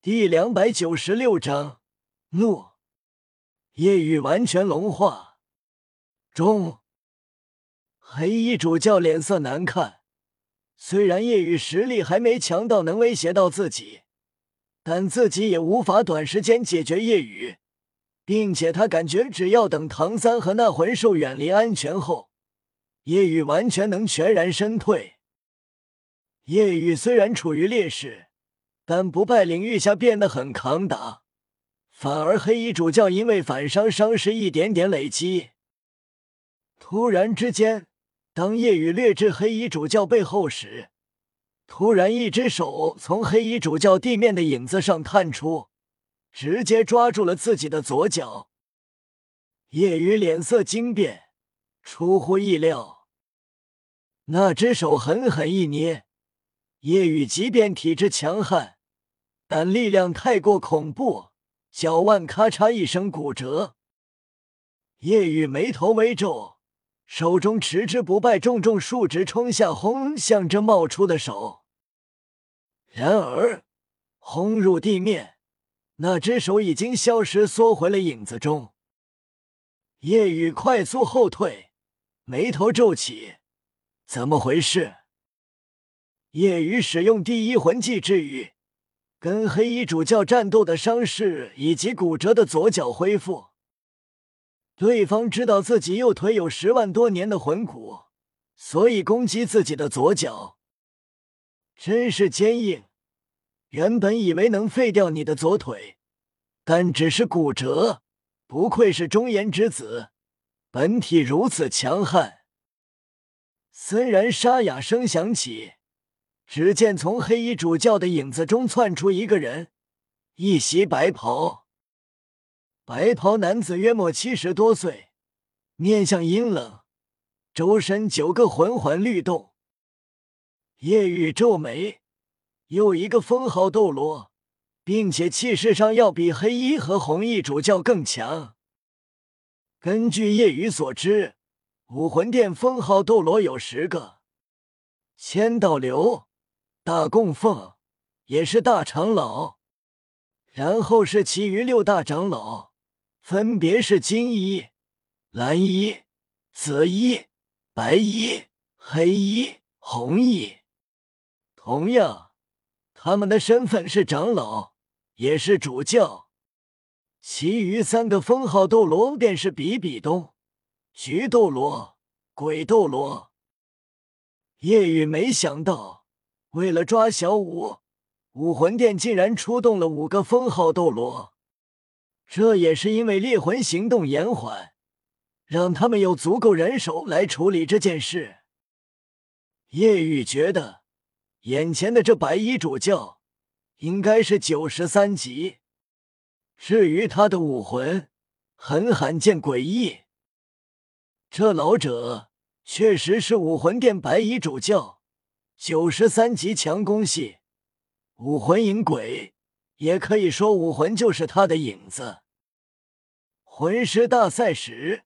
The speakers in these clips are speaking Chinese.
第两百九十六章怒。夜雨完全融化中，黑衣主教脸色难看。虽然夜雨实力还没强到能威胁到自己，但自己也无法短时间解决夜雨，并且他感觉只要等唐三和那魂兽远离安全后，夜雨完全能全然身退。夜雨虽然处于劣势。但不败领域下变得很抗打，反而黑衣主教因为反伤伤势一点点累积。突然之间，当夜雨掠至黑衣主教背后时，突然一只手从黑衣主教地面的影子上探出，直接抓住了自己的左脚。夜雨脸色惊变，出乎意料，那只手狠狠一捏，夜雨即便体质强悍。但力量太过恐怖，脚腕咔嚓一声骨折。叶雨眉头微皱，手中持之不败重重数值冲下，轰向这冒出的手。然而，轰入地面，那只手已经消失，缩回了影子中。叶雨快速后退，眉头皱起，怎么回事？叶雨使用第一魂技治愈。跟黑衣主教战斗的伤势以及骨折的左脚恢复，对方知道自己右腿有十万多年的魂骨，所以攻击自己的左脚，真是坚硬。原本以为能废掉你的左腿，但只是骨折，不愧是忠言之子，本体如此强悍。森然沙哑声响起。只见从黑衣主教的影子中窜出一个人，一袭白袍，白袍男子约莫七十多岁，面相阴冷，周身九个魂环律动。夜雨皱眉，又一个封号斗罗，并且气势上要比黑衣和红衣主教更强。根据夜雨所知，武魂殿封号斗罗有十个，千道流。大供奉也是大长老，然后是其余六大长老，分别是金衣、蓝衣、紫衣、白衣、黑衣、红衣。同样，他们的身份是长老，也是主教。其余三个封号斗罗便是比比东、菊斗罗、鬼斗罗。夜雨没想到。为了抓小五，武魂殿竟然出动了五个封号斗罗。这也是因为猎魂行动延缓，让他们有足够人手来处理这件事。叶雨觉得，眼前的这白衣主教应该是九十三级。至于他的武魂，很罕见诡异。这老者确实是武魂殿白衣主教。九十三级强攻系武魂影鬼，也可以说武魂就是他的影子。魂师大赛时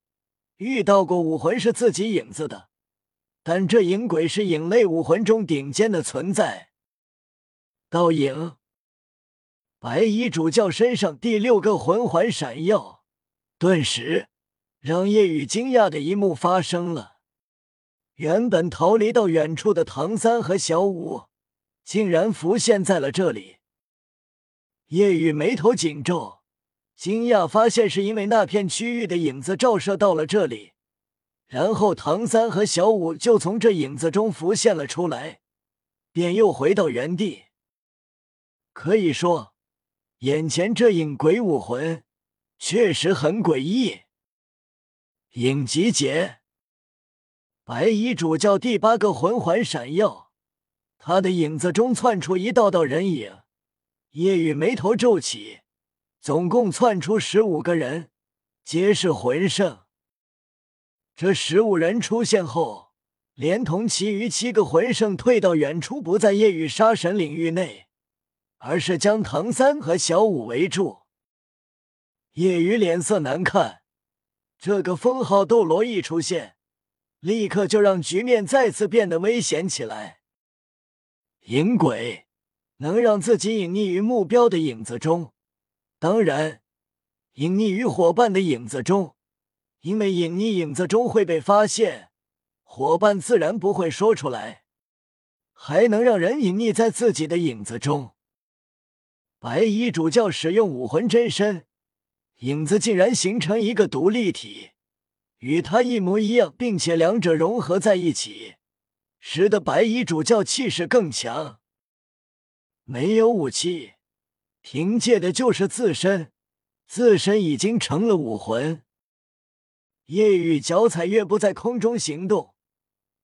遇到过武魂是自己影子的，但这影鬼是影类武魂中顶尖的存在。倒影，白衣主教身上第六个魂环闪耀，顿时让夜雨惊讶的一幕发生了。原本逃离到远处的唐三和小五，竟然浮现在了这里。叶雨眉头紧皱，惊讶发现是因为那片区域的影子照射到了这里，然后唐三和小五就从这影子中浮现了出来，便又回到原地。可以说，眼前这影鬼武魂确实很诡异。影集结。白衣主教第八个魂环闪耀，他的影子中窜出一道道人影。夜雨眉头皱起，总共窜出十五个人，皆是魂圣。这十五人出现后，连同其余七个魂圣退到远处，不在夜雨杀神领域内，而是将唐三和小五围住。夜雨脸色难看，这个封号斗罗一出现。立刻就让局面再次变得危险起来。影鬼，能让自己隐匿于目标的影子中，当然，隐匿于伙伴的影子中，因为隐匿影子中会被发现，伙伴自然不会说出来。还能让人隐匿在自己的影子中。白衣主教使用武魂真身，影子竟然形成一个独立体，与他一模一样，并且两者融合在一起，使得白衣主教气势更强。没有武器，凭借的就是自身，自身已经成了武魂。夜雨脚踩月步在空中行动，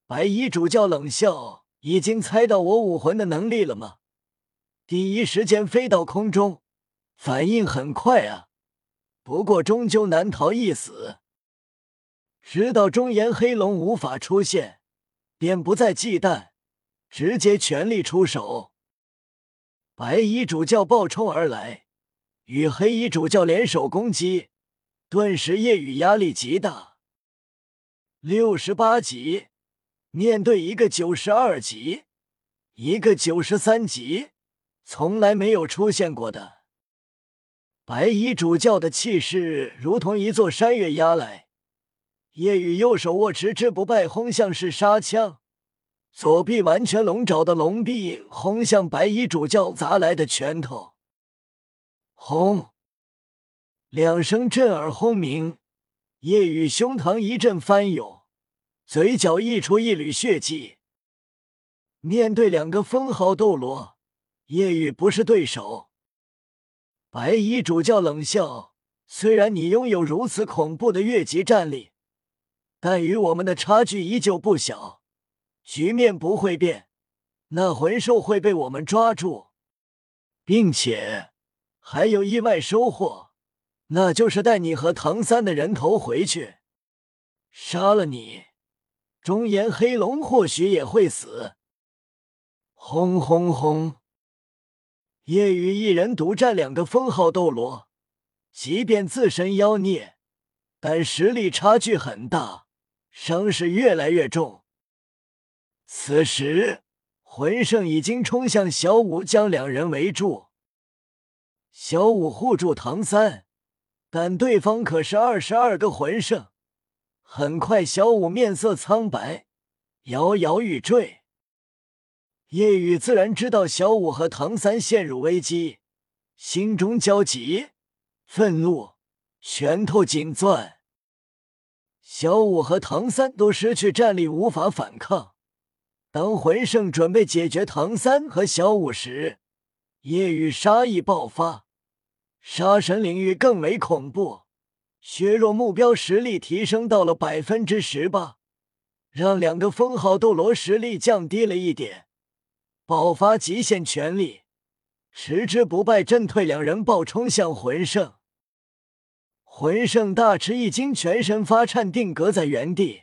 白衣主教冷笑。已经猜到我武魂的能力了吗？第一时间飞到空中，反应很快啊！不过终究难逃一死。直到中炎黑龙无法出现，便不再忌惮，直接全力出手。白衣主教暴冲而来，与黑衣主教联手攻击，顿时夜雨压力极大。六十八级。面对一个九十二级，一个九十三级，从来没有出现过的白衣主教的气势，如同一座山岳压来。夜雨右手握持之不败轰向式杀枪，左臂完全龙爪的龙臂轰向白衣主教砸来的拳头。轰！两声震耳轰鸣，夜雨胸膛一阵翻涌。嘴角溢出一缕血迹。面对两个封号斗罗，夜雨不是对手。白衣主教冷笑：“虽然你拥有如此恐怖的越级战力，但与我们的差距依旧不小。局面不会变，那魂兽会被我们抓住，并且还有意外收获，那就是带你和唐三的人头回去，杀了你。”中炎黑龙或许也会死。轰轰轰！夜雨一人独占两个封号斗罗，即便自身妖孽，但实力差距很大，伤势越来越重。此时，魂圣已经冲向小五，将两人围住。小五护住唐三，但对方可是二十二个魂圣。很快，小五面色苍白，摇摇欲坠。夜雨自然知道小五和唐三陷入危机，心中焦急、愤怒，拳头紧攥。小五和唐三都失去战力，无法反抗。当魂圣准备解决唐三和小五时，夜雨杀意爆发，杀神领域更为恐怖。削弱目标实力提升到了百分之十八，让两个封号斗罗实力降低了一点，爆发极限全力，持之不败震退两人，暴冲向魂圣。魂圣大吃一惊，全身发颤，定格在原地。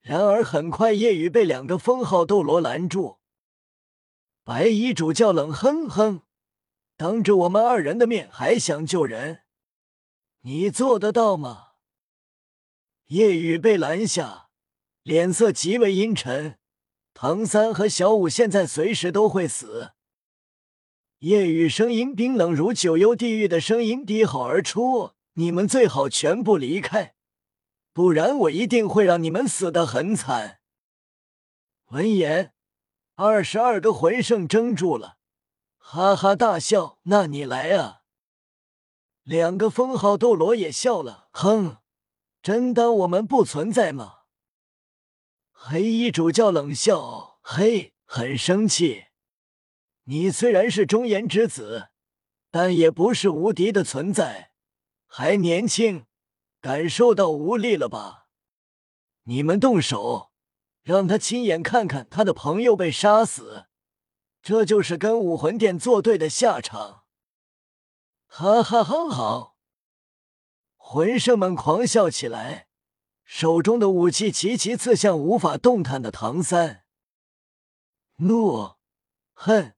然而很快，夜雨被两个封号斗罗拦住。白衣主教冷哼哼，当着我们二人的面还想救人？你做得到吗？夜雨被拦下，脸色极为阴沉。唐三和小五现在随时都会死。夜雨声音冰冷如九幽地狱的声音低吼而出：“你们最好全部离开，不然我一定会让你们死得很惨。”闻言，二十二个魂圣怔住了，哈哈大笑：“那你来啊！”两个封号斗罗也笑了，哼，真当我们不存在吗？黑衣主教冷笑，嘿，很生气。你虽然是忠言之子，但也不是无敌的存在，还年轻，感受到无力了吧？你们动手，让他亲眼看看他的朋友被杀死，这就是跟武魂殿作对的下场。哈哈哈！好，魂圣们狂笑起来，手中的武器齐齐刺向无法动弹的唐三。怒、恨、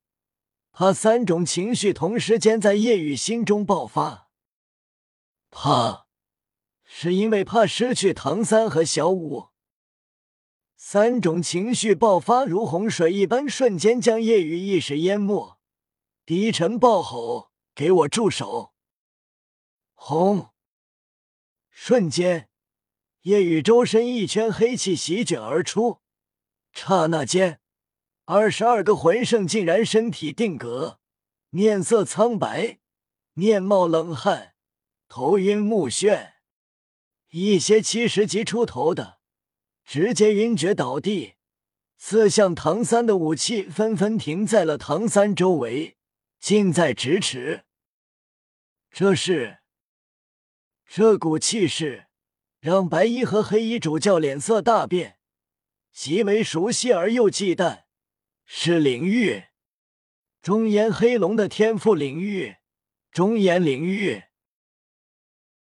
怕三种情绪同时间在叶雨心中爆发。怕，是因为怕失去唐三和小五。三种情绪爆发如洪水一般，瞬间将夜雨一时淹没。低沉暴吼：“给我住手！”轰！瞬间，夜雨周身一圈黑气席卷而出，刹那间，二十二个魂圣竟然身体定格，面色苍白，面冒冷汗，头晕目眩。一些七十级出头的，直接晕厥倒地。刺向唐三的武器纷纷停在了唐三周围，近在咫尺。这是这股气势，让白衣和黑衣主教脸色大变，极为熟悉而又忌惮。是领域中炎黑龙的天赋领域，中炎领域。